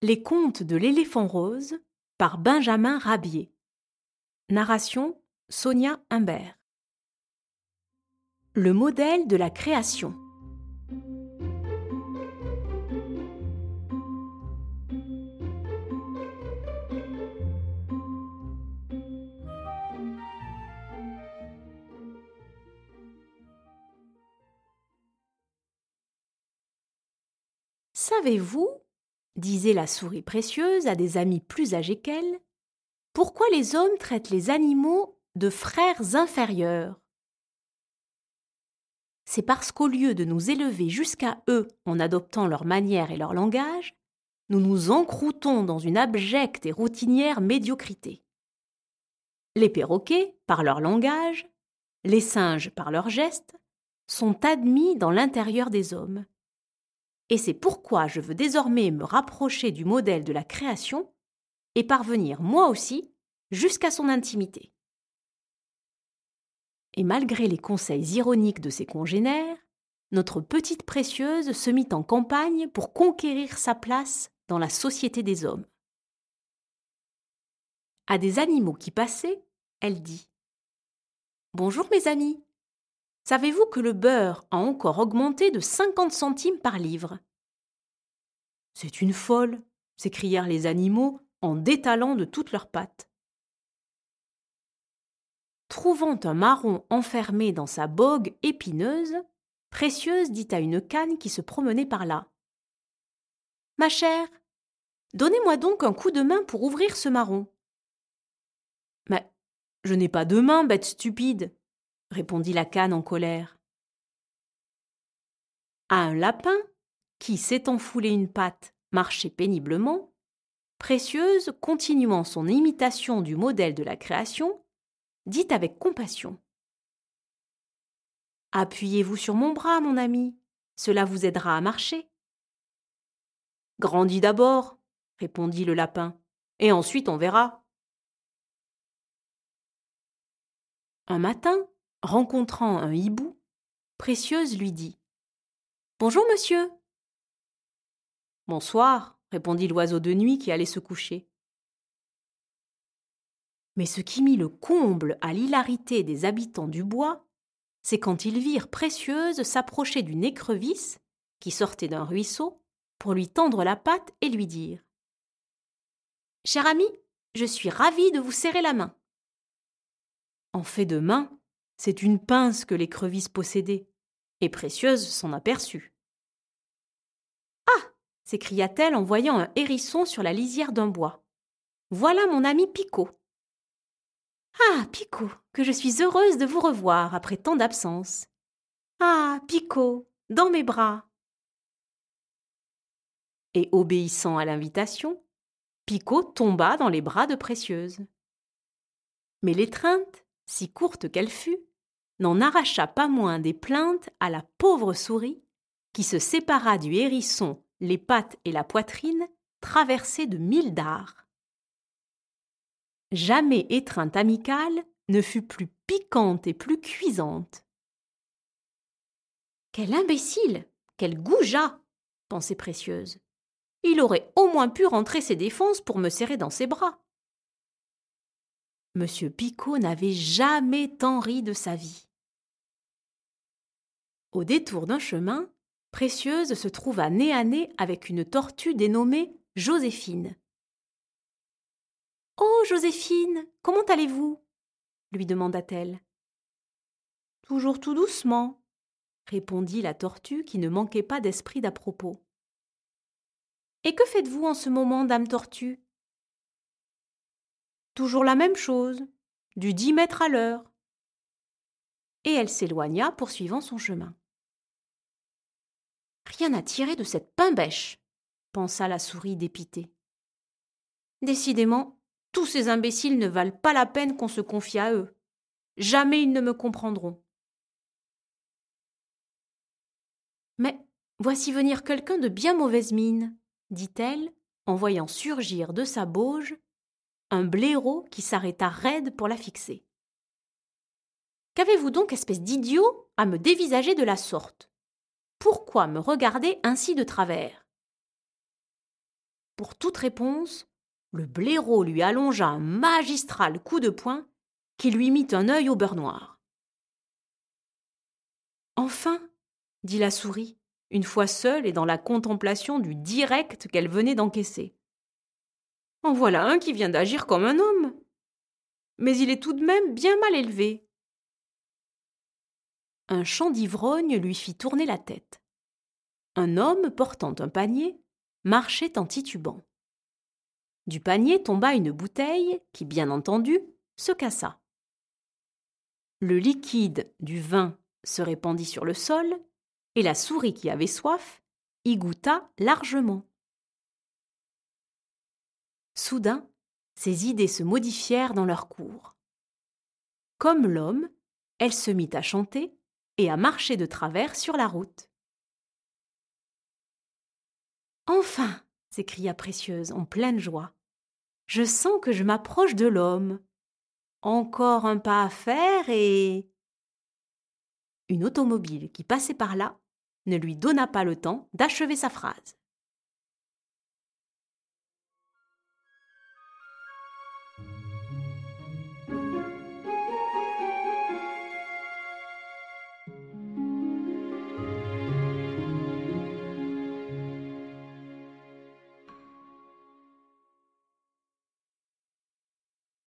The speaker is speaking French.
Les contes de l'éléphant rose par Benjamin Rabier. Narration Sonia Humbert. Le modèle de la création. Savez-vous disait la souris précieuse à des amis plus âgés qu'elle, pourquoi les hommes traitent les animaux de frères inférieurs? C'est parce qu'au lieu de nous élever jusqu'à eux en adoptant leur manière et leur langage, nous nous encroutons dans une abjecte et routinière médiocrité. Les perroquets, par leur langage, les singes, par leurs gestes, sont admis dans l'intérieur des hommes et c'est pourquoi je veux désormais me rapprocher du modèle de la création et parvenir moi aussi jusqu'à son intimité. Et malgré les conseils ironiques de ses congénères, notre petite précieuse se mit en campagne pour conquérir sa place dans la société des hommes. À des animaux qui passaient, elle dit Bonjour mes amis, Savez-vous que le beurre a encore augmenté de cinquante centimes par livre? C'est une folle s'écrièrent les animaux en détalant de toutes leurs pattes. Trouvant un marron enfermé dans sa bogue épineuse, Précieuse dit à une canne qui se promenait par là. Ma chère, donnez-moi donc un coup de main pour ouvrir ce marron. Mais je n'ai pas de main, bête stupide, répondit la canne en colère. À un lapin, qui, s'étant foulé une patte, marchait péniblement, Précieuse, continuant son imitation du modèle de la création, dit avec compassion. Appuyez-vous sur mon bras, mon ami, cela vous aidera à marcher. Grandis d'abord, répondit le lapin, et ensuite on verra. Un matin, rencontrant un hibou, Précieuse lui dit Bonjour, monsieur. Bonsoir, répondit l'oiseau de nuit qui allait se coucher. Mais ce qui mit le comble à l'hilarité des habitants du bois, c'est quand ils virent Précieuse s'approcher d'une écrevisse qui sortait d'un ruisseau pour lui tendre la patte et lui dire Cher ami, je suis ravi de vous serrer la main. En fait de main, c'est une pince que l'écrevisse possédait, et Précieuse s'en aperçut. Ah s'écria-t-elle en voyant un hérisson sur la lisière d'un bois. Voilà mon ami Picot. Ah, Picot, que je suis heureuse de vous revoir après tant d'absence. Ah, Picot, dans mes bras. Et obéissant à l'invitation, Picot tomba dans les bras de Précieuse. Mais l'étreinte, si courte qu'elle fût, n'en arracha pas moins des plaintes à la pauvre souris, qui se sépara du hérisson les pattes et la poitrine, traversées de mille dards. Jamais étreinte amicale ne fut plus piquante et plus cuisante. Quel imbécile Quel goujat pensait Précieuse. Il aurait au moins pu rentrer ses défenses pour me serrer dans ses bras. Monsieur Picot n'avait jamais tant ri de sa vie. Au détour d'un chemin, Précieuse se trouva nez à nez avec une tortue dénommée Joséphine. Oh, Joséphine, comment allez-vous? lui demanda-t-elle. Toujours tout doucement, répondit la tortue qui ne manquait pas d'esprit d'à propos. Et que faites-vous en ce moment, dame tortue Toujours la même chose, du dix mètres à l'heure. Et elle s'éloigna poursuivant son chemin. Rien à tirer de cette pain-bêche, pensa la souris dépitée. Décidément, tous ces imbéciles ne valent pas la peine qu'on se confie à eux. Jamais ils ne me comprendront. Mais voici venir quelqu'un de bien mauvaise mine, dit-elle, en voyant surgir de sa bauge un blaireau qui s'arrêta raide pour la fixer. Qu'avez-vous donc, espèce d'idiot, à me dévisager de la sorte? Pourquoi me regarder ainsi de travers Pour toute réponse, le blaireau lui allongea un magistral coup de poing qui lui mit un œil au beurre noir. Enfin, dit la souris, une fois seule et dans la contemplation du direct qu'elle venait d'encaisser. En voilà un qui vient d'agir comme un homme. Mais il est tout de même bien mal élevé. Un chant d'ivrogne lui fit tourner la tête. Un homme portant un panier marchait en titubant. Du panier tomba une bouteille qui, bien entendu, se cassa. Le liquide du vin se répandit sur le sol, et la souris qui avait soif y goûta largement. Soudain, ses idées se modifièrent dans leur cours. Comme l'homme, elle se mit à chanter et à marcher de travers sur la route. Enfin s'écria Précieuse en pleine joie. Je sens que je m'approche de l'homme. Encore un pas à faire et. Une automobile qui passait par là ne lui donna pas le temps d'achever sa phrase.